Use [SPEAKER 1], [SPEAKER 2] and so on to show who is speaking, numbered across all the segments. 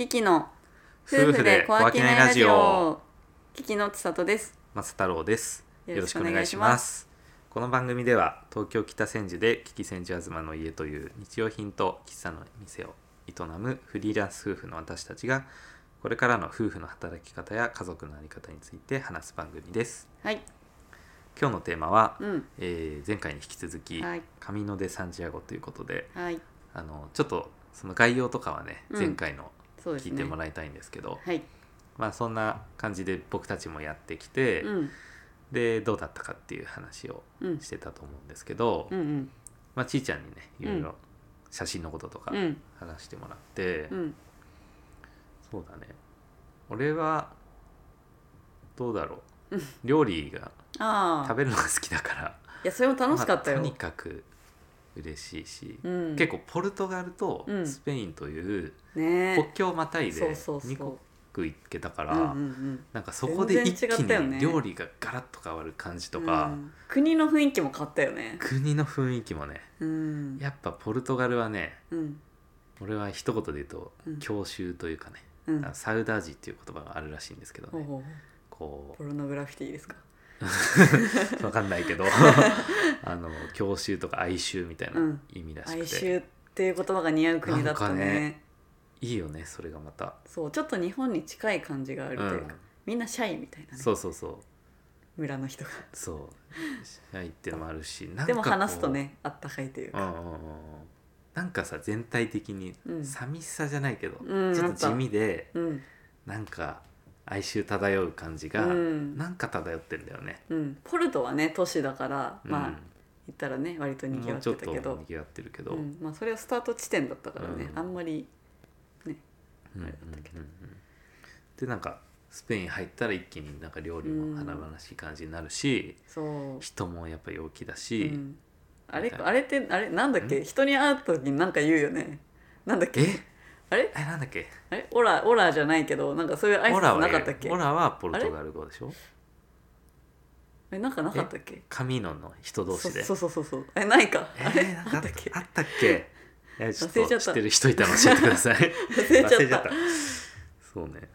[SPEAKER 1] キキの
[SPEAKER 2] 夫婦で小商いラジオ。
[SPEAKER 1] キキの千里です。
[SPEAKER 2] 松太郎です。
[SPEAKER 1] よろし
[SPEAKER 2] くお願
[SPEAKER 1] いしま
[SPEAKER 2] す。す。この番組では東京北千住でキキ千住東の家という日用品と喫茶の店を営むフリーランス夫婦の私たちがこれからの夫婦の働き方や家族の在り方について話す番組です。
[SPEAKER 1] はい。
[SPEAKER 2] 今日のテーマは、
[SPEAKER 1] うん。
[SPEAKER 2] えー前回に引き続き、
[SPEAKER 1] はい。
[SPEAKER 2] 上野でサンチアゴということで
[SPEAKER 1] はい。
[SPEAKER 2] あのちょっとその概要とかはね
[SPEAKER 1] うん。
[SPEAKER 2] 前回の
[SPEAKER 1] そうですね。
[SPEAKER 2] 聞いてもらいたいんですけど、
[SPEAKER 1] はい。
[SPEAKER 2] まあそんな感じで僕たちもやってきて、
[SPEAKER 1] うん。
[SPEAKER 2] でどうだったかっていう話を
[SPEAKER 1] うん。
[SPEAKER 2] してたと思うんですけど、
[SPEAKER 1] うんうん。
[SPEAKER 2] まあ、ちーちゃんにねいろい
[SPEAKER 1] うん
[SPEAKER 2] ろ写真のこととか
[SPEAKER 1] うん。
[SPEAKER 2] 話してもらって、
[SPEAKER 1] うん。
[SPEAKER 2] そうだね。俺はどうだろう、
[SPEAKER 1] うん。
[SPEAKER 2] 料理が
[SPEAKER 1] ああ
[SPEAKER 2] 食べるのが好きだから。
[SPEAKER 1] いやそれも楽しかったよ、
[SPEAKER 2] まあとにかく嬉しいし、
[SPEAKER 1] うん、
[SPEAKER 2] 結構ポルトガルと
[SPEAKER 1] うん。
[SPEAKER 2] スペインという
[SPEAKER 1] ね。
[SPEAKER 2] 国境をまたいで
[SPEAKER 1] そうそうそう。
[SPEAKER 2] 2国行けたから、
[SPEAKER 1] うんうんうん。
[SPEAKER 2] なんかそこで一気に料理がガラッと変わる感じとか、
[SPEAKER 1] うん国の雰囲気も変わったよね。
[SPEAKER 2] 国の雰囲気もね
[SPEAKER 1] うん。
[SPEAKER 2] やっぱポルトガルはね
[SPEAKER 1] うん。
[SPEAKER 2] 俺は一言で言うと
[SPEAKER 1] うん。
[SPEAKER 2] 郷愁というかね、サウダージっていう言葉があるらしいんですけどね。
[SPEAKER 1] ほうポルノグラフィティですか？
[SPEAKER 2] う わかんないけど。あの郷愁とか哀愁みたいな
[SPEAKER 1] うん。
[SPEAKER 2] 意味らし
[SPEAKER 1] 哀
[SPEAKER 2] くて、
[SPEAKER 1] 愁っていう言葉が似合う国だったね。
[SPEAKER 2] ねいいよねそれがまた、
[SPEAKER 1] そうちょっと日本に近い感じがあるというか、
[SPEAKER 2] うん。
[SPEAKER 1] みんなシャイみたいなね。
[SPEAKER 2] そうそうそう。
[SPEAKER 1] 村の人が。
[SPEAKER 2] そう。シャイっていうのもあるしなんか
[SPEAKER 1] でも話すとねあったかいというか、
[SPEAKER 2] うんうんうんうん。なんかさ全体的に
[SPEAKER 1] うん。
[SPEAKER 2] 寂しさじゃないけど、
[SPEAKER 1] うん
[SPEAKER 2] ちょっと地味で
[SPEAKER 1] うん。
[SPEAKER 2] なんか哀愁漂う感じが、
[SPEAKER 1] うん。
[SPEAKER 2] なんか漂ってんだよね、
[SPEAKER 1] うん、ポルトはね都市だから、まあ
[SPEAKER 2] うん
[SPEAKER 1] 言ったらね割と賑わっ
[SPEAKER 2] もうちょっと
[SPEAKER 1] てたけど
[SPEAKER 2] 賑わってるけど、
[SPEAKER 1] うん。まあ、それはスタート地点だったからね、
[SPEAKER 2] うん。
[SPEAKER 1] あんまり
[SPEAKER 2] うんうんうん。
[SPEAKER 1] あれだったけど。
[SPEAKER 2] うんでなんかスペイン入ったら一気になんか料理も華々しい感じになるし、人もやっぱ陽気だ
[SPEAKER 1] う
[SPEAKER 2] し、
[SPEAKER 1] ん、あれあれってあれなんだっけ？人に会う時に何か言うよね。なんだっけ？
[SPEAKER 2] え？
[SPEAKER 1] あれ？
[SPEAKER 2] えなんだっけ？
[SPEAKER 1] あれ？オラオラじゃないけどなんかそういう挨拶
[SPEAKER 2] オラは
[SPEAKER 1] なかったっけ？
[SPEAKER 2] オラはポルトガル語でしょ？
[SPEAKER 1] えなんかなかったっけ？
[SPEAKER 2] 神野の人同士で。
[SPEAKER 1] そうそうそうそうえないか、
[SPEAKER 2] え
[SPEAKER 1] あれ？
[SPEAKER 2] ー、なんかあっ
[SPEAKER 1] なんだっけ？
[SPEAKER 2] あったっけ？えちょっ
[SPEAKER 1] 忘れちゃった。
[SPEAKER 2] と知ってる人いたら教えてください。
[SPEAKER 1] 忘れちゃった。
[SPEAKER 2] 忘れちゃった。そうね。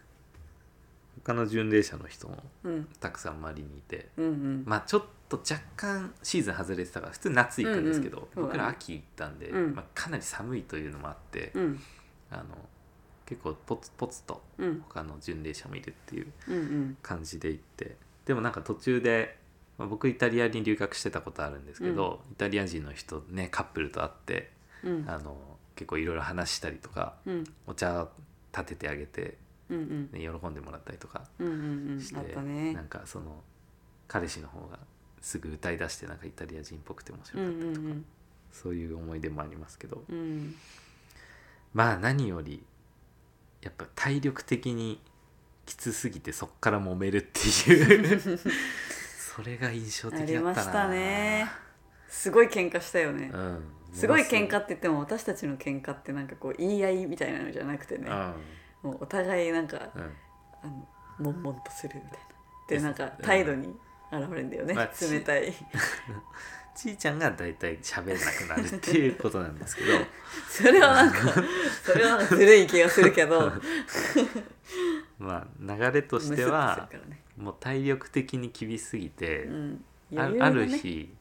[SPEAKER 2] 他の巡礼者の人も
[SPEAKER 1] うん。
[SPEAKER 2] たくさん周りにいて。
[SPEAKER 1] うんうん。
[SPEAKER 2] まあちょっと若干シーズン外れてたから普通夏行くんですけど、
[SPEAKER 1] うんうん。そうだね。
[SPEAKER 2] 僕ら秋行ったんで、
[SPEAKER 1] うん。
[SPEAKER 2] まあ、かなり寒いというのもあって、
[SPEAKER 1] うん
[SPEAKER 2] あの結構ポツポツと
[SPEAKER 1] うん。
[SPEAKER 2] 他の巡礼者もいるっていう
[SPEAKER 1] うんうん。
[SPEAKER 2] 感じで行ってでもなんか途中で、まあ、僕イタリアに留学してたことあるんですけど、イタリア人の人ねカップルと会って
[SPEAKER 1] うん。
[SPEAKER 2] あの結構いろいろ話したりとか
[SPEAKER 1] うん。
[SPEAKER 2] お茶立ててあげて、
[SPEAKER 1] うんうん。
[SPEAKER 2] ね、喜んでもらったりとか
[SPEAKER 1] うんうんうん。
[SPEAKER 2] して、
[SPEAKER 1] あったね。
[SPEAKER 2] なんかその彼氏の方がすぐ歌い出してなんかイタリア人っぽくて面白
[SPEAKER 1] うん
[SPEAKER 2] かったりとか、
[SPEAKER 1] うん
[SPEAKER 2] そういう思い出もありますけど。
[SPEAKER 1] うんうん
[SPEAKER 2] まあ何よりやっぱ体力的にきつすぎてそっから揉めるっていう。それが印象的だ
[SPEAKER 1] あ
[SPEAKER 2] ったな。
[SPEAKER 1] りましたね。すごい喧嘩したよね。
[SPEAKER 2] うん、
[SPEAKER 1] すごい喧
[SPEAKER 2] も
[SPEAKER 1] 嘩って言っても私たちの喧嘩ってなんかこう言い合いみたいなのじゃなくてね。
[SPEAKER 2] うす
[SPEAKER 1] もうお互いなんか
[SPEAKER 2] うん。うん
[SPEAKER 1] あの悶々とするみたいな。でなんか態度に現れるんだよね、
[SPEAKER 2] まあち
[SPEAKER 1] 冷たい
[SPEAKER 2] ちーちゃんが大体喋らなくなるっていうことなんですけど。
[SPEAKER 1] それはなんか それはずるい気がするけど。
[SPEAKER 2] まあ流れとしてはもう体力的に厳しすぎて、
[SPEAKER 1] うん。
[SPEAKER 2] あある日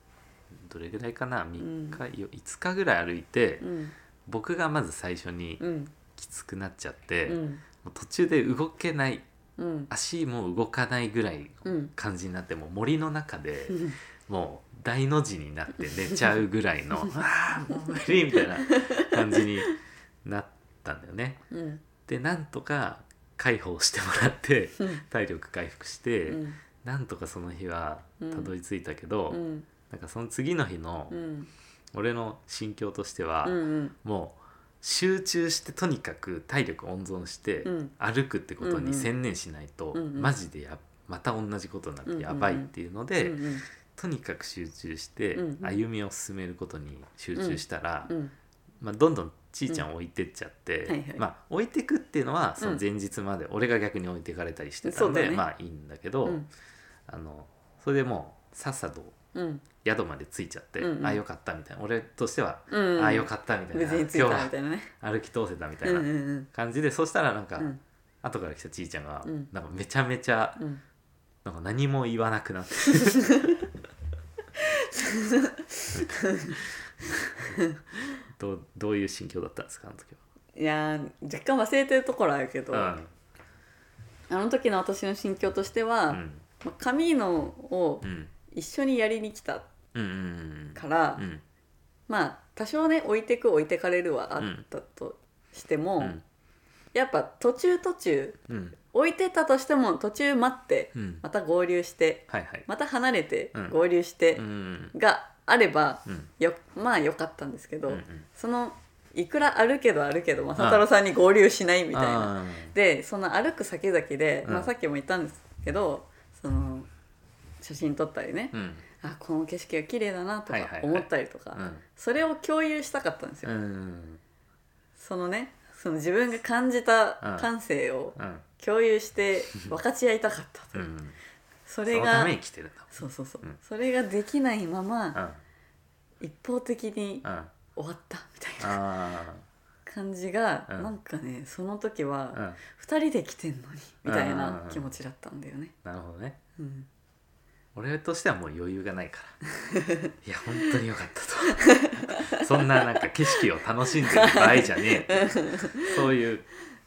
[SPEAKER 2] どれぐらいかな？3日、
[SPEAKER 1] うん。
[SPEAKER 2] よ5日ぐらい歩いて、
[SPEAKER 1] うん。
[SPEAKER 2] 僕がまず最初に
[SPEAKER 1] うん。
[SPEAKER 2] きつくなっちゃって、も
[SPEAKER 1] うん。
[SPEAKER 2] う途中で動けない
[SPEAKER 1] うん。
[SPEAKER 2] 足も動かないぐらい
[SPEAKER 1] うん。
[SPEAKER 2] 感じになってもう森の中で
[SPEAKER 1] うん
[SPEAKER 2] もう大の字になって寝ちゃうぐらいの ああもう無理みたいな感じになったんだよね。
[SPEAKER 1] うん。
[SPEAKER 2] でなんとか解放してもらって
[SPEAKER 1] うん。
[SPEAKER 2] 体力回復して、
[SPEAKER 1] うん。
[SPEAKER 2] なんとかその日は
[SPEAKER 1] うん
[SPEAKER 2] たどり着いたけど、
[SPEAKER 1] うん。
[SPEAKER 2] なんかその次の日の
[SPEAKER 1] うん。
[SPEAKER 2] 俺の心境としては、
[SPEAKER 1] うん
[SPEAKER 2] もう集中してとにかく体力温存して
[SPEAKER 1] うん。
[SPEAKER 2] 歩くってことに専念しないと、マジでやまた同じことになってやばいっていうので、とにかく集中して
[SPEAKER 1] うんうん。
[SPEAKER 2] 歩みを進めることに集中したら、
[SPEAKER 1] うん。
[SPEAKER 2] まあ、どんどんちいちゃん置いてっちゃって、
[SPEAKER 1] はいはい。
[SPEAKER 2] まあ置いてくっていうのはその前日まで俺が逆に置いてかれたりしてたん
[SPEAKER 1] うだね。
[SPEAKER 2] まあいいんだけど、
[SPEAKER 1] うん。
[SPEAKER 2] あのそれでもうさっさと
[SPEAKER 1] うん。
[SPEAKER 2] 宿まで着いちゃって、
[SPEAKER 1] うんうん。
[SPEAKER 2] あよかったみたいな。俺としては、
[SPEAKER 1] うん
[SPEAKER 2] あよかったみたいな。
[SPEAKER 1] 無事に着いたみ
[SPEAKER 2] 今日
[SPEAKER 1] たいなね。
[SPEAKER 2] は歩き通せたみたい
[SPEAKER 1] うんう
[SPEAKER 2] なん。感じで、そしたらなんか、
[SPEAKER 1] うん。
[SPEAKER 2] 後から来たちいちゃんが、
[SPEAKER 1] うん。
[SPEAKER 2] なんかめちゃめちゃ
[SPEAKER 1] うん。
[SPEAKER 2] なんか何も言わなくなって どうどういう心境だったんですかあの時
[SPEAKER 1] いやー若干忘れてるところあるけど、
[SPEAKER 2] は。
[SPEAKER 1] あの時の私の心境としては、
[SPEAKER 2] うん。
[SPEAKER 1] まあカミーノを
[SPEAKER 2] うん。
[SPEAKER 1] 一緒にやりに来た
[SPEAKER 2] うんうん
[SPEAKER 1] から、
[SPEAKER 2] うん。
[SPEAKER 1] まあ多少ね置いてく置いてかれるはあったとしても、
[SPEAKER 2] うん。
[SPEAKER 1] やっぱ途中途中
[SPEAKER 2] うん
[SPEAKER 1] 置いてたとしても途中待って
[SPEAKER 2] うん。
[SPEAKER 1] また合流して
[SPEAKER 2] はいはい。
[SPEAKER 1] また離れて
[SPEAKER 2] うん。
[SPEAKER 1] 合流して
[SPEAKER 2] うん。
[SPEAKER 1] があれば
[SPEAKER 2] うん。
[SPEAKER 1] よまあ良かったんですけど、
[SPEAKER 2] うんうん。
[SPEAKER 1] そのいくらあるけどあるけど正太郎さんに合流しないみたいな。
[SPEAKER 2] あ
[SPEAKER 1] でその歩く先々で、
[SPEAKER 2] うん。
[SPEAKER 1] まあ、さっきも言ったんですけどその写真撮ったりね、
[SPEAKER 2] ーうん。
[SPEAKER 1] あこの景色が綺麗だなとか
[SPEAKER 2] はいはいはい。
[SPEAKER 1] 思ったりとか、
[SPEAKER 2] うん。
[SPEAKER 1] それを共有したかったんですよ、
[SPEAKER 2] うん。
[SPEAKER 1] そのねその自分が感じた
[SPEAKER 2] うん。
[SPEAKER 1] 感性を
[SPEAKER 2] うん。
[SPEAKER 1] 共有して分かち合いたかったと、
[SPEAKER 2] う。ん。
[SPEAKER 1] それが
[SPEAKER 2] そ
[SPEAKER 1] うそうそう、
[SPEAKER 2] うん。
[SPEAKER 1] それができないまま
[SPEAKER 2] うん。
[SPEAKER 1] 一方的に
[SPEAKER 2] うん。
[SPEAKER 1] 終わったみたいな
[SPEAKER 2] あ
[SPEAKER 1] 感じが、
[SPEAKER 2] うん。
[SPEAKER 1] なんかねその時は
[SPEAKER 2] あうん。
[SPEAKER 1] 2人で来てんのにみたい
[SPEAKER 2] うん。
[SPEAKER 1] な気持ちだったんだよね。
[SPEAKER 2] なるほどね。
[SPEAKER 1] うん。
[SPEAKER 2] 俺としてはもう余裕がないから。いや本当によかったとそんななんか景色を楽しんでる場合じゃねえ。そういう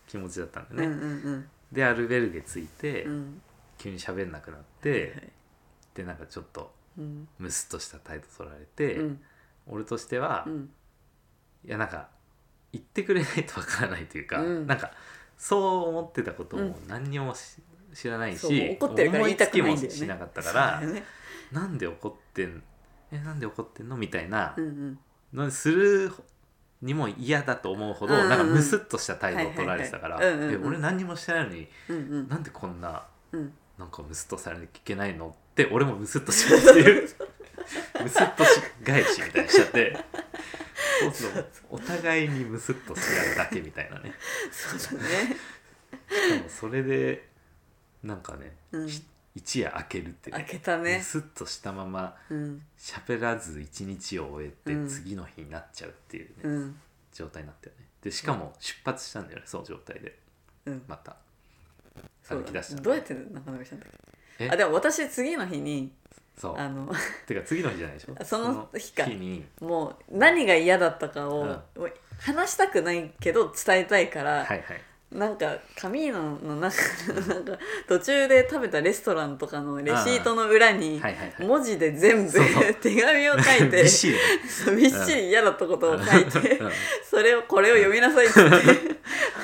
[SPEAKER 2] 気持ちだったんだ
[SPEAKER 1] うん
[SPEAKER 2] ね、
[SPEAKER 1] うん。
[SPEAKER 2] でアルベルゲ着いて、
[SPEAKER 1] うん。うん
[SPEAKER 2] 急に喋んなくなっ
[SPEAKER 1] はい
[SPEAKER 2] て、でなんかちょっと
[SPEAKER 1] うん。
[SPEAKER 2] ムスッとした態度取られて、
[SPEAKER 1] うん。
[SPEAKER 2] 俺としては、
[SPEAKER 1] うん。
[SPEAKER 2] いやなんか言ってくれないとわからないというか、
[SPEAKER 1] うん。
[SPEAKER 2] なんかそう思ってたこと
[SPEAKER 1] うん。
[SPEAKER 2] も何にもし知らないし、
[SPEAKER 1] 怒ってるから言いたくないんだよね。
[SPEAKER 2] しなかったから、
[SPEAKER 1] ね。
[SPEAKER 2] なんで怒ってんえなんで怒ってんのみたいな
[SPEAKER 1] うんうん
[SPEAKER 2] のにするにも嫌だと思うほど、
[SPEAKER 1] うんうん
[SPEAKER 2] なんかムスッとした態度を取られてたから、
[SPEAKER 1] はいはいはいうんうんうん。
[SPEAKER 2] え俺何にもしてないのに
[SPEAKER 1] うんうん。
[SPEAKER 2] なんでこんな
[SPEAKER 1] うん。
[SPEAKER 2] なんかムスッとされなきゃいけないのって俺もムスッとしちゃうっていう ムスッとし返しみたいにしちゃってそうするとお互いにムスッとし合うだけみたいなね。
[SPEAKER 1] そうだね。
[SPEAKER 2] でもそれでなんかね、
[SPEAKER 1] うん。
[SPEAKER 2] し一夜明けるっていう。
[SPEAKER 1] 開けたね。
[SPEAKER 2] ムスッとしたまま
[SPEAKER 1] うん。
[SPEAKER 2] 喋らず一日を終えて
[SPEAKER 1] うん。
[SPEAKER 2] 次の日になっちゃうっていうね、
[SPEAKER 1] うん。
[SPEAKER 2] 状態になったよね。でしかも出発したんだよねその状態で。
[SPEAKER 1] うん。
[SPEAKER 2] また。
[SPEAKER 1] そうだ
[SPEAKER 2] 歩き出した
[SPEAKER 1] どうやって仲直りしたんだっけ？
[SPEAKER 2] え？
[SPEAKER 1] あでも私次の日に
[SPEAKER 2] そう。
[SPEAKER 1] あの
[SPEAKER 2] てか次の日じゃないでしょ。
[SPEAKER 1] その日か。
[SPEAKER 2] に。
[SPEAKER 1] もう何が嫌だったかを、
[SPEAKER 2] うん。
[SPEAKER 1] もう話したくないけど伝えたいから、
[SPEAKER 2] はいはい
[SPEAKER 1] なんかカミーノの中なんか途中で食べたレストランとかのレシートの裏に
[SPEAKER 2] はいはいはい。
[SPEAKER 1] 文字で全部
[SPEAKER 2] そうそう。
[SPEAKER 1] 手紙を書いて
[SPEAKER 2] びっしりね
[SPEAKER 1] そうびっしり嫌だったことを書いて
[SPEAKER 2] うん。
[SPEAKER 1] それをこれを読みなさいって。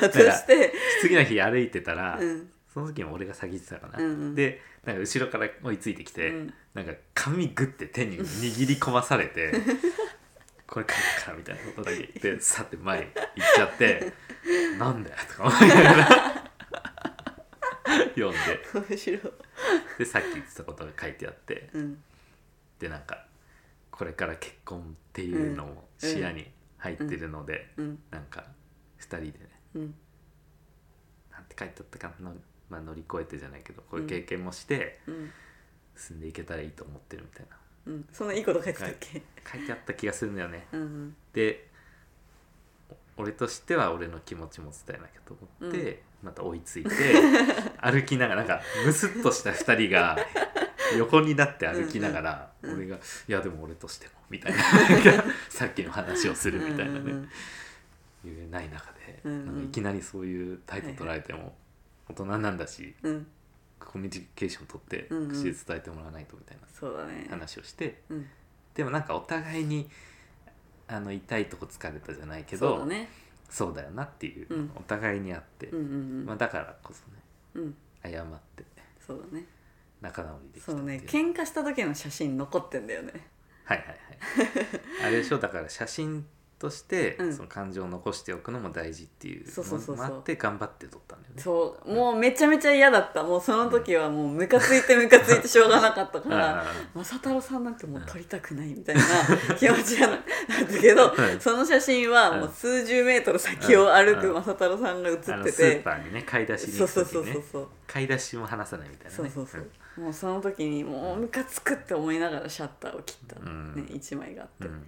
[SPEAKER 1] 言って渡して
[SPEAKER 2] 次の日歩いてたら、
[SPEAKER 1] うん。
[SPEAKER 2] その時も俺が先行ってたかな、
[SPEAKER 1] うんうん。
[SPEAKER 2] でなんか後ろから追いついてきて、
[SPEAKER 1] うん。
[SPEAKER 2] なんか紙グッて手に握り込まされて これ書くからみたいなことだけ言って さって前行っちゃってなんだよとか思いながら 読んで。
[SPEAKER 1] 面白い。
[SPEAKER 2] でさっき言ってたことが書いてあって。
[SPEAKER 1] うん。
[SPEAKER 2] でなんかこれから結婚っていうのも視野に入ってるので、
[SPEAKER 1] うん。
[SPEAKER 2] なんか2人でね。
[SPEAKER 1] うん。
[SPEAKER 2] なんて書いてあったかな、まあ、乗り越えてじゃないけどこういう経験もして
[SPEAKER 1] うん。
[SPEAKER 2] 進んでいけたらいいと思ってるみたいな
[SPEAKER 1] うん。そんないいこと書いてたっけ？
[SPEAKER 2] 書いてあった気がするんだよね。
[SPEAKER 1] うん
[SPEAKER 2] でお俺としては俺の気持ちも伝えなきゃと思って、
[SPEAKER 1] うん。
[SPEAKER 2] また追いついて 歩きながらなんかムスッとした2人が 横になって歩きながら、
[SPEAKER 1] うんうん
[SPEAKER 2] 俺が「いやでも俺としても」みたいな。さっきの話をするみたいなね、
[SPEAKER 1] うんうん
[SPEAKER 2] 言えない中で、
[SPEAKER 1] うんうん。
[SPEAKER 2] なんかいきなりそういう態度取られても大人なんだし、
[SPEAKER 1] うん
[SPEAKER 2] コミュニケーション取って
[SPEAKER 1] うんうん。
[SPEAKER 2] 口で伝えてもらわないとみたいな
[SPEAKER 1] そうだね。
[SPEAKER 2] 話をして、
[SPEAKER 1] うん。
[SPEAKER 2] でもなんかお互いにあの痛いとこ疲れたじゃないけど
[SPEAKER 1] そうだね。
[SPEAKER 2] そうだよなっていう、
[SPEAKER 1] うん。
[SPEAKER 2] お互いにあって、
[SPEAKER 1] うんうんうん。
[SPEAKER 2] まあ、だからこそね
[SPEAKER 1] うん。
[SPEAKER 2] 謝って
[SPEAKER 1] そうだね。
[SPEAKER 2] 仲直りできたっていう。
[SPEAKER 1] 喧嘩した時の写真残ってんだよね。
[SPEAKER 2] はいはいはい。あれでしょ？だから写真として、
[SPEAKER 1] うん。
[SPEAKER 2] その感情を残しておくのも大事っていう
[SPEAKER 1] そうそうそうそう。
[SPEAKER 2] のもあって頑張って撮ったんだよね。
[SPEAKER 1] そう。もうめちゃめちゃ嫌だった。もうその時はもうムカついてムカついてしょうがなかったから正太郎さんなんてもう撮りたくないみたいな 気持ちがなったけど
[SPEAKER 2] うん。
[SPEAKER 1] その写真はもう数十メートル先を歩く
[SPEAKER 2] うん。
[SPEAKER 1] 正太郎さんが写
[SPEAKER 2] あの
[SPEAKER 1] ってて。
[SPEAKER 2] スーパーにね買い出しに
[SPEAKER 1] そうそう
[SPEAKER 2] 行く時にね。
[SPEAKER 1] そうそうそう
[SPEAKER 2] 買い出しも話さないみたいなね。
[SPEAKER 1] そうそうそう。もうその時にもうムカつくって思いながらシャッターを切った、
[SPEAKER 2] うん。
[SPEAKER 1] ね、一枚があって、
[SPEAKER 2] うん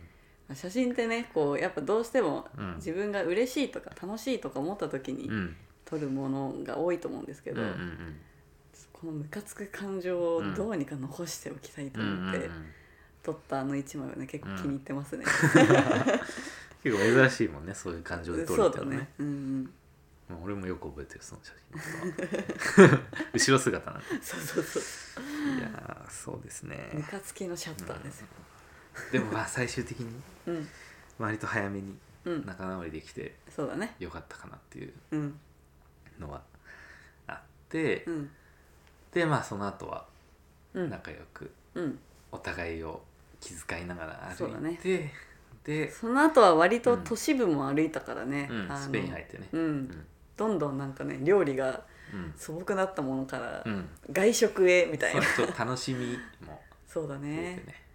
[SPEAKER 1] 写真ってねこうやっぱどうしても
[SPEAKER 2] うん。
[SPEAKER 1] 自分が嬉しいとか楽しいとか思った時に
[SPEAKER 2] うん。
[SPEAKER 1] 撮るものが多いと思うんですけど、
[SPEAKER 2] うんうん
[SPEAKER 1] このムカつく感情をどうにか残しておきたいと
[SPEAKER 2] うんうん
[SPEAKER 1] 思って、
[SPEAKER 2] うんうん。
[SPEAKER 1] 撮ったあの一枚はね結構気に入ってますね、
[SPEAKER 2] 結構珍しいもんねそういう感情で撮
[SPEAKER 1] そうだ
[SPEAKER 2] るってのね。
[SPEAKER 1] ね。うんうん。
[SPEAKER 2] まあ俺もよく覚えてるその写真とか。後ろ姿なんで
[SPEAKER 1] そうそうそう。
[SPEAKER 2] いやーそうです
[SPEAKER 1] ム
[SPEAKER 2] ね
[SPEAKER 1] カつきのシャッターですよ
[SPEAKER 2] でもまあ最終的に
[SPEAKER 1] うん。
[SPEAKER 2] 割と早めに
[SPEAKER 1] うん。
[SPEAKER 2] 仲直りできて
[SPEAKER 1] そうだね。
[SPEAKER 2] よかったかなっていう
[SPEAKER 1] うん。
[SPEAKER 2] のはあって、
[SPEAKER 1] うん。
[SPEAKER 2] でまあその後は
[SPEAKER 1] うん。
[SPEAKER 2] 仲良く
[SPEAKER 1] うん。
[SPEAKER 2] お互いを気遣いながら歩
[SPEAKER 1] そうだね。
[SPEAKER 2] いて、で、
[SPEAKER 1] その後は割と都市部も歩いたからね、あの
[SPEAKER 2] うんスペイン入ってね。
[SPEAKER 1] うん、
[SPEAKER 2] うん。
[SPEAKER 1] どんどんなんかね料理が
[SPEAKER 2] うん。
[SPEAKER 1] 素朴なったものから
[SPEAKER 2] うん。
[SPEAKER 1] 外食へみたい
[SPEAKER 2] そう
[SPEAKER 1] な、
[SPEAKER 2] ちょっと楽しみも
[SPEAKER 1] そうだ
[SPEAKER 2] 増え
[SPEAKER 1] ね
[SPEAKER 2] てね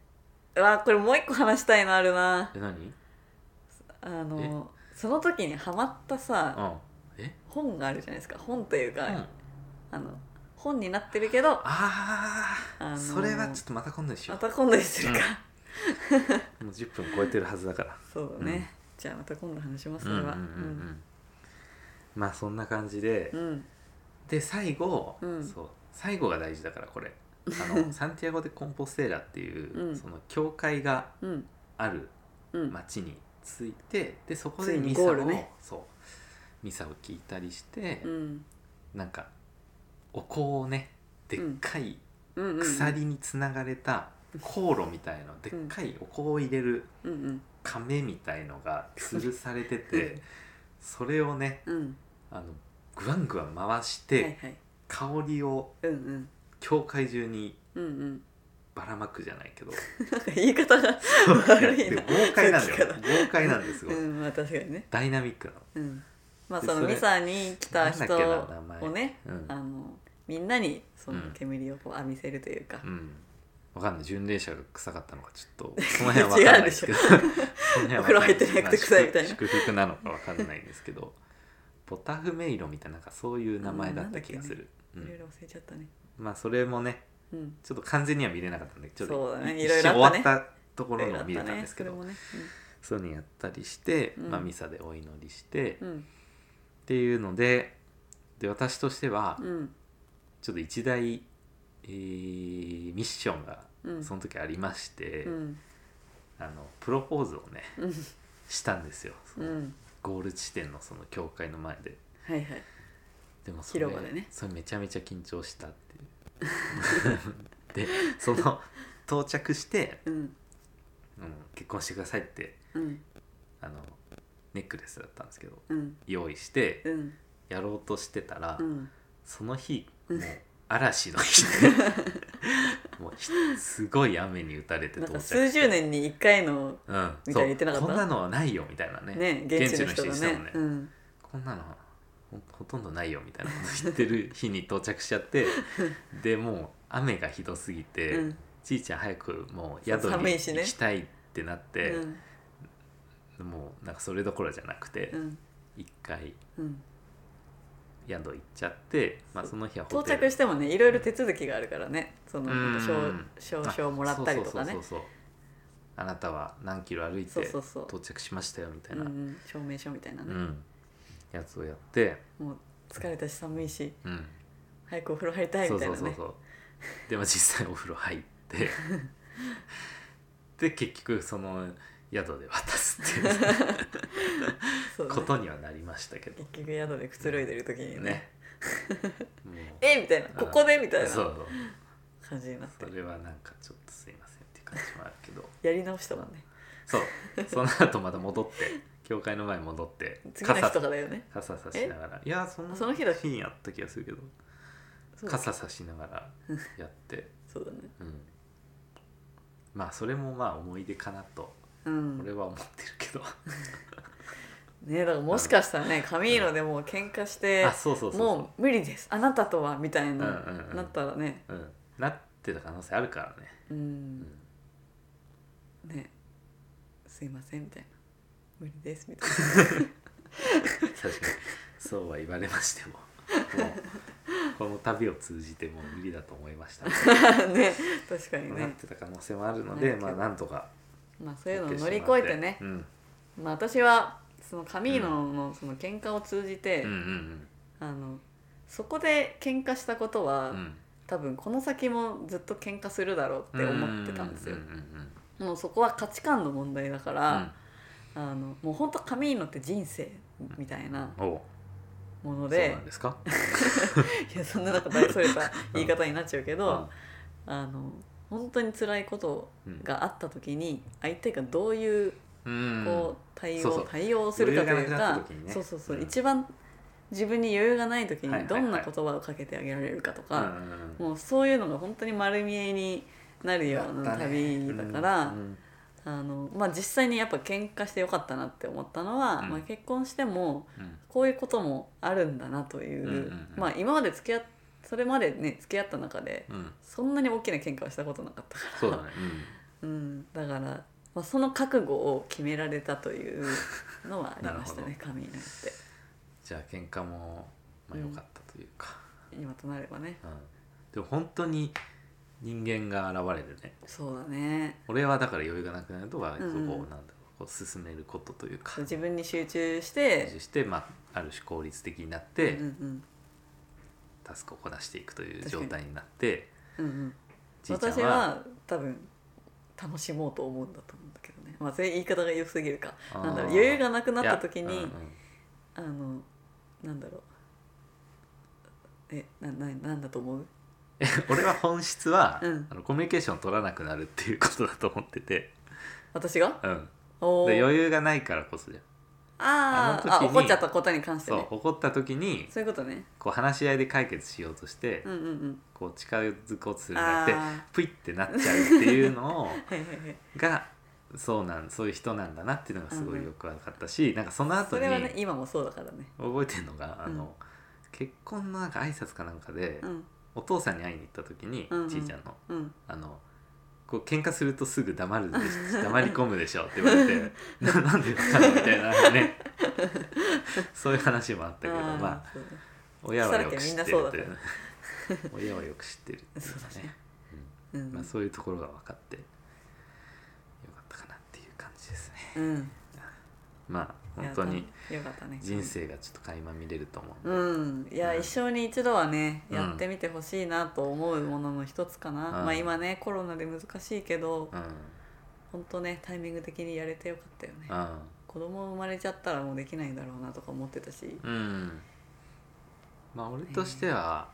[SPEAKER 1] うわこれもう一個話したいのあるな。
[SPEAKER 2] え何？
[SPEAKER 1] あのその時にハマったさ
[SPEAKER 2] うんえ？
[SPEAKER 1] 本があるじゃないですか。本というか、
[SPEAKER 2] うん。
[SPEAKER 1] あの本になってるけど
[SPEAKER 2] ああ、
[SPEAKER 1] あのー
[SPEAKER 2] それはちょっとまた今度にしよ
[SPEAKER 1] また今度にするか、
[SPEAKER 2] うもう10分超えてるはずだから。
[SPEAKER 1] そうだね、じゃあまた今度話しますそれは。
[SPEAKER 2] うんうんうんうん。まあそんな感じで、
[SPEAKER 1] うんうん。
[SPEAKER 2] で最後、
[SPEAKER 1] うん。
[SPEAKER 2] そう。最後が大事だからこれあのサンティアゴ・でコンポステーラっていう、
[SPEAKER 1] うん。
[SPEAKER 2] その教会が
[SPEAKER 1] うん。
[SPEAKER 2] ある
[SPEAKER 1] うん。
[SPEAKER 2] 町に着いてでそこ
[SPEAKER 1] ついに
[SPEAKER 2] でミサを、
[SPEAKER 1] ゴールね。
[SPEAKER 2] そう。ミサを聞いたりして、
[SPEAKER 1] うん。
[SPEAKER 2] なんかお香をねでっかい
[SPEAKER 1] うんうんうん。
[SPEAKER 2] 鎖につながれた航路みたいのでっかいお香を入れる
[SPEAKER 1] うんうん。
[SPEAKER 2] 亀みたいのが吊るされててそれをね
[SPEAKER 1] うん。
[SPEAKER 2] あのグワングワン回し
[SPEAKER 1] はい
[SPEAKER 2] て
[SPEAKER 1] はい。
[SPEAKER 2] 香りを
[SPEAKER 1] うんうん
[SPEAKER 2] 教会中に
[SPEAKER 1] うんうん。
[SPEAKER 2] ばらまくじゃないけど。
[SPEAKER 1] なんか言い方が悪い
[SPEAKER 2] で
[SPEAKER 1] な
[SPEAKER 2] 豪快なんだよ。豪快なんですごい
[SPEAKER 1] うんまあ確かにね。
[SPEAKER 2] ダイナミックなの。
[SPEAKER 1] うん。まあ
[SPEAKER 2] でそ
[SPEAKER 1] のミサに来た人
[SPEAKER 2] なんだっけな名前。
[SPEAKER 1] をね
[SPEAKER 2] うん。
[SPEAKER 1] あのみんなにその
[SPEAKER 2] うん。
[SPEAKER 1] 煙をこう浴びせるというか、
[SPEAKER 2] うん。わかんない。巡礼者が臭かったのかちょっと その辺は分かんないですけど。その辺は
[SPEAKER 1] お風呂入ってなくて臭いみたいな。
[SPEAKER 2] まあ祝祝福なのか分かんないんですけど。ポタフメイロみたいななんかそういう名前だった気がする、うん。
[SPEAKER 1] いろいろ忘れちゃったね
[SPEAKER 2] まあそれもね
[SPEAKER 1] うん。
[SPEAKER 2] ちょっと完全には見れなかったんでちょっと一瞬終わったところのを見れたんですけど、
[SPEAKER 1] いろいろあったね
[SPEAKER 2] そういうのやったりして、
[SPEAKER 1] うん。
[SPEAKER 2] まあ、ミサでお祈りして、っていうのでで私としては
[SPEAKER 1] うん。うん
[SPEAKER 2] ちょっと一大、えーミッションが
[SPEAKER 1] うん。
[SPEAKER 2] その時ありまして、
[SPEAKER 1] うん。
[SPEAKER 2] あのプロポーズをね
[SPEAKER 1] うん。
[SPEAKER 2] したんですよ、ゴール地点のその教会の前で。
[SPEAKER 1] はいはい。
[SPEAKER 2] でもそれ
[SPEAKER 1] 広場でね。
[SPEAKER 2] それめちゃめちゃ緊張したっていう でその到着して、
[SPEAKER 1] うん。
[SPEAKER 2] うん、結婚してくださいって
[SPEAKER 1] うん。
[SPEAKER 2] あのネックレスだったんですけど
[SPEAKER 1] うん。
[SPEAKER 2] 用意して
[SPEAKER 1] うん。
[SPEAKER 2] やろうとしてたら、
[SPEAKER 1] うん。
[SPEAKER 2] その日
[SPEAKER 1] うん。
[SPEAKER 2] もう嵐の日で もうひすごい雨に打たれて
[SPEAKER 1] なんか
[SPEAKER 2] 到着して。
[SPEAKER 1] 数十年に一回の
[SPEAKER 2] うん、
[SPEAKER 1] みたいに言ってなかった？
[SPEAKER 2] そうこんなのはないよみたいなね。
[SPEAKER 1] ね現地の人がね。
[SPEAKER 2] にしたもんね。
[SPEAKER 1] うん。
[SPEAKER 2] こんなのほほとんどないよみたいなこと言ってる日に到着しちゃって でもう雨がひどすぎて、
[SPEAKER 1] うん。
[SPEAKER 2] ちいちゃん早くもう宿に行きたいってなって、
[SPEAKER 1] うん。
[SPEAKER 2] もうなんかそれどころじゃなくて
[SPEAKER 1] うん。
[SPEAKER 2] 一回
[SPEAKER 1] うん。
[SPEAKER 2] 宿行っちゃって、まあ、その日はホ
[SPEAKER 1] 到着してもねいろいろ手続きがあるからねその
[SPEAKER 2] うん。
[SPEAKER 1] 証証もらったりとかね。
[SPEAKER 2] あなたは何キロ歩いて到着しましたよみたいな、
[SPEAKER 1] ん。証明書みたいなね。
[SPEAKER 2] うんやつをやって、
[SPEAKER 1] もう疲れたし寒いし。
[SPEAKER 2] うん、
[SPEAKER 1] 早くお風呂入りたい
[SPEAKER 2] そ
[SPEAKER 1] みたいなね。
[SPEAKER 2] うそうそうそう。でも実際お風呂入って。で結局その宿で渡すっていう。
[SPEAKER 1] そうだね。
[SPEAKER 2] ことにはなりましたけど。
[SPEAKER 1] 結局宿でくつろいでる時にね。
[SPEAKER 2] ね。も う
[SPEAKER 1] えみたいな。ここでみたいな
[SPEAKER 2] そうそう。
[SPEAKER 1] 感じになって。
[SPEAKER 2] それはなんかちょっとすいませんっていう感じもあるけど。
[SPEAKER 1] やり直したもんね。
[SPEAKER 2] そう。その後また戻って教会の前に戻って
[SPEAKER 1] 次の日とかだよね。
[SPEAKER 2] 傘さしながら。いやその
[SPEAKER 1] その日だ
[SPEAKER 2] 日やった気がするけど。傘さしながらやって。
[SPEAKER 1] そうだね。
[SPEAKER 2] うん。まあそれもまあ思い出かなと。
[SPEAKER 1] うん。
[SPEAKER 2] 俺は思ってるけど。
[SPEAKER 1] ねだからもしかしたらねカミーノでもう喧嘩して
[SPEAKER 2] あそうそうそうそう。
[SPEAKER 1] もう無理です。あなたとはみたいな、なったらね。
[SPEAKER 2] うん、なってた可能性あるからね。
[SPEAKER 1] うん、ね。すいませんみたいな無理ですみたい
[SPEAKER 2] 確かに。そうは言われましても。もうこの旅を通じてもう無理だと思いました、
[SPEAKER 1] な ね確かにね。
[SPEAKER 2] なってた可能性もあるので、
[SPEAKER 1] ね
[SPEAKER 2] まあなんとか
[SPEAKER 1] まあそういうのを乗り越えてね、
[SPEAKER 2] うん、
[SPEAKER 1] まあ私はそのカミーノのその喧嘩を通じて、
[SPEAKER 2] うん。うん
[SPEAKER 1] あのそこで喧嘩したことは、
[SPEAKER 2] うん。うん
[SPEAKER 1] 多分この先もずっと喧嘩するだろうって思ってたんですよ。もうそこは価値観の問題だか
[SPEAKER 2] うん。
[SPEAKER 1] ら、あのもう本当カミーノって人生みたいな
[SPEAKER 2] おう。そう
[SPEAKER 1] もので。
[SPEAKER 2] なんですか？
[SPEAKER 1] いやそんななんか大それた言い方になっちゃうけど、あの本当に辛いことがあった時に相手がどういう
[SPEAKER 2] うん。
[SPEAKER 1] こう対応、
[SPEAKER 2] そうそう。
[SPEAKER 1] 対応をするかという
[SPEAKER 2] 余裕がなくな
[SPEAKER 1] か
[SPEAKER 2] った時にね。
[SPEAKER 1] そうそうそう、
[SPEAKER 2] うん。
[SPEAKER 1] 一番自分に余裕がない時
[SPEAKER 2] はいはいはい。
[SPEAKER 1] にどんな言葉をかけてあげられるかとか、もうそういうのが本当に丸見えになるような旅だから、
[SPEAKER 2] うん
[SPEAKER 1] あのまあ、実際にやっぱ喧嘩してよかったなって思ったのは、
[SPEAKER 2] うん。
[SPEAKER 1] まあ、結婚しても
[SPEAKER 2] うん。
[SPEAKER 1] こういうこともあるんだなという,、
[SPEAKER 2] うんうんうん。
[SPEAKER 1] まあ今まで付き合っそれまでね付き合った中で
[SPEAKER 2] うん。
[SPEAKER 1] そんなに大きな喧嘩はしたことなかったから。
[SPEAKER 2] そうだね、
[SPEAKER 1] うん、だから、まあ、その覚悟を決められたというのはありましたね 神になって。
[SPEAKER 2] じゃあ喧嘩もまあ良かったというか、
[SPEAKER 1] 今となればね。
[SPEAKER 2] うん。でも本当に人間が現れるね。
[SPEAKER 1] そうだね。
[SPEAKER 2] 俺はだから余裕がなくなるとは、
[SPEAKER 1] うんうん。
[SPEAKER 2] こうなんだろうこう進めることというか。
[SPEAKER 1] 自分に集中して
[SPEAKER 2] そして、まあ、ある種効率的になって、
[SPEAKER 1] うんうん
[SPEAKER 2] タスクをこなしていくという状態になって
[SPEAKER 1] うんうん。うん
[SPEAKER 2] じいちゃん
[SPEAKER 1] 私は多分楽しもうと思うんだと思うんだけどね。まあそれ言い方が良すぎるか。なんだろう余裕がなくなった時に、
[SPEAKER 2] うんうん。
[SPEAKER 1] あのなんだろう。えなななんだと思う？
[SPEAKER 2] え 俺は本質は、
[SPEAKER 1] うん。
[SPEAKER 2] あのコミュニケーションを取らなくなるっていうことだと思ってて、
[SPEAKER 1] 私が？
[SPEAKER 2] うん、
[SPEAKER 1] おー。
[SPEAKER 2] で余裕がないからこそじゃん。
[SPEAKER 1] あー
[SPEAKER 2] あの時に
[SPEAKER 1] あ怒っちゃったことに関して
[SPEAKER 2] そう
[SPEAKER 1] ね
[SPEAKER 2] 怒った時に
[SPEAKER 1] そういうことね。
[SPEAKER 2] こう話し合いで解決しようとして、
[SPEAKER 1] うんうんうん。
[SPEAKER 2] こう近づこうとするんじゃなくて
[SPEAKER 1] あ
[SPEAKER 2] プイってなっちゃうっていうのを
[SPEAKER 1] はいはいはい
[SPEAKER 2] がそうなんそういう人なんだなっていうのがすごいよく分かったし、なんかその後に
[SPEAKER 1] それはね今もそうだからね。
[SPEAKER 2] 覚えてるのがあの、結婚のなんか挨拶かなんかで、
[SPEAKER 1] うん
[SPEAKER 2] お父さんに会いに行った時に、
[SPEAKER 1] うんうん。
[SPEAKER 2] ちいちゃんの
[SPEAKER 1] うん。
[SPEAKER 2] あのこう喧嘩するとすぐ黙るでし黙り込むでしょって言われてななんでかなみたいなね。そういう話もあったけど
[SPEAKER 1] ー
[SPEAKER 2] まあ親はよく知ってるね。親はよく知ってるっていう
[SPEAKER 1] そうだね。
[SPEAKER 2] うん。
[SPEAKER 1] うん。
[SPEAKER 2] まあ、そういうところが分かってよかったかなっていう感じですね。
[SPEAKER 1] うん。
[SPEAKER 2] まあ本当に。
[SPEAKER 1] いやよかったね
[SPEAKER 2] 人生がちょっと垣間見れると思う
[SPEAKER 1] うん。いや、
[SPEAKER 2] うん。
[SPEAKER 1] 一生に一度はね
[SPEAKER 2] うん
[SPEAKER 1] やってみてほしいなと思うものの一つかな、
[SPEAKER 2] うん。
[SPEAKER 1] まあ今ねコロナで難しいけど
[SPEAKER 2] うん。
[SPEAKER 1] 本当ねタイミング的にやれてよかったよね。子供生まれちゃったらもうできないだろうなとか思ってたし。
[SPEAKER 2] うん、うん、まあ俺としては、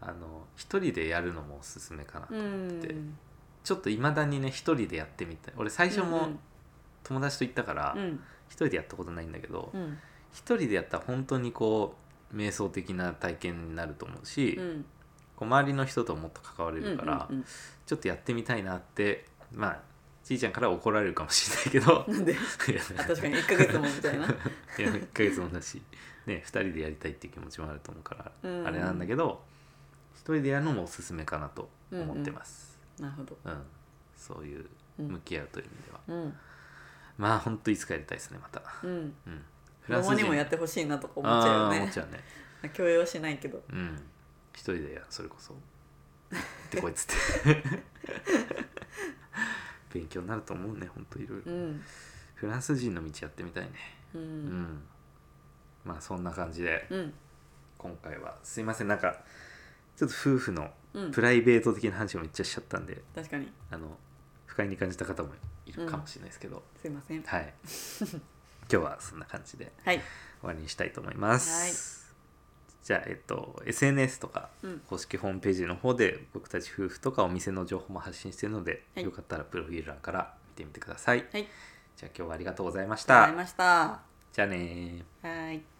[SPEAKER 2] あの一人でやるのもおすすめかなと
[SPEAKER 1] う
[SPEAKER 2] 思って、
[SPEAKER 1] ん。
[SPEAKER 2] ちょっといまだにね一人でやってみたい。俺最初も
[SPEAKER 1] うん。
[SPEAKER 2] 友達と行ったから
[SPEAKER 1] うん
[SPEAKER 2] 一人でやったことないんだけど
[SPEAKER 1] うん。
[SPEAKER 2] 一人でやったら本当にこう瞑想的な体験になると思うし、
[SPEAKER 1] うん。
[SPEAKER 2] こう周りの人ともっと関われるから、
[SPEAKER 1] うんうん
[SPEAKER 2] ちょっとやってみたいなってまあじいちゃんから怒られるかもしれないけど。
[SPEAKER 1] 確かに1ヶ月もみたいな。
[SPEAKER 2] いや1ヶ月もだし、ね、2人でやりたいっていう気持ちもあると思うから、
[SPEAKER 1] うん。
[SPEAKER 2] あれなんだけど1人でやるのもおすすめかなと思ってます、
[SPEAKER 1] なるほど。
[SPEAKER 2] うん。そういう
[SPEAKER 1] うん。
[SPEAKER 2] 向き合うという意味では、
[SPEAKER 1] うん
[SPEAKER 2] まあほんといつかやりたいですねまた、
[SPEAKER 1] うん。
[SPEAKER 2] うん、
[SPEAKER 1] 子供にもやってほしいなとか思っちゃうよ
[SPEAKER 2] あー思
[SPEAKER 1] ね
[SPEAKER 2] っちゃうね。
[SPEAKER 1] 強要しないけど。
[SPEAKER 2] うん。一人でやそれこそ。行ってこいっつって。勉強になると思うねほんといろいろ。
[SPEAKER 1] うん。
[SPEAKER 2] フランス人の道やってみたいね。
[SPEAKER 1] う
[SPEAKER 2] うん。んまあそんな感じで
[SPEAKER 1] うん。
[SPEAKER 2] 今回は。すいませんなんかちょっと夫婦の
[SPEAKER 1] うん。
[SPEAKER 2] プライベート的な話をめっちゃしちゃったんで、
[SPEAKER 1] 確かに。
[SPEAKER 2] あの不快に感じた方もいるかもしれないですけど、
[SPEAKER 1] すいません。
[SPEAKER 2] はい。今日はそんな感じで
[SPEAKER 1] はい。
[SPEAKER 2] 終わりにしたいと思います、じゃあえっと SNS とか
[SPEAKER 1] うん。
[SPEAKER 2] 公式ホームページの方で僕たち夫婦とかお店の情報も発信しているので、
[SPEAKER 1] はい。
[SPEAKER 2] よかったらプロフィール欄から見てみてください、
[SPEAKER 1] はい。
[SPEAKER 2] じゃあ今日はありがとうございまし
[SPEAKER 1] ありがとうござい
[SPEAKER 2] た
[SPEAKER 1] ました。
[SPEAKER 2] じゃあねー。
[SPEAKER 1] はい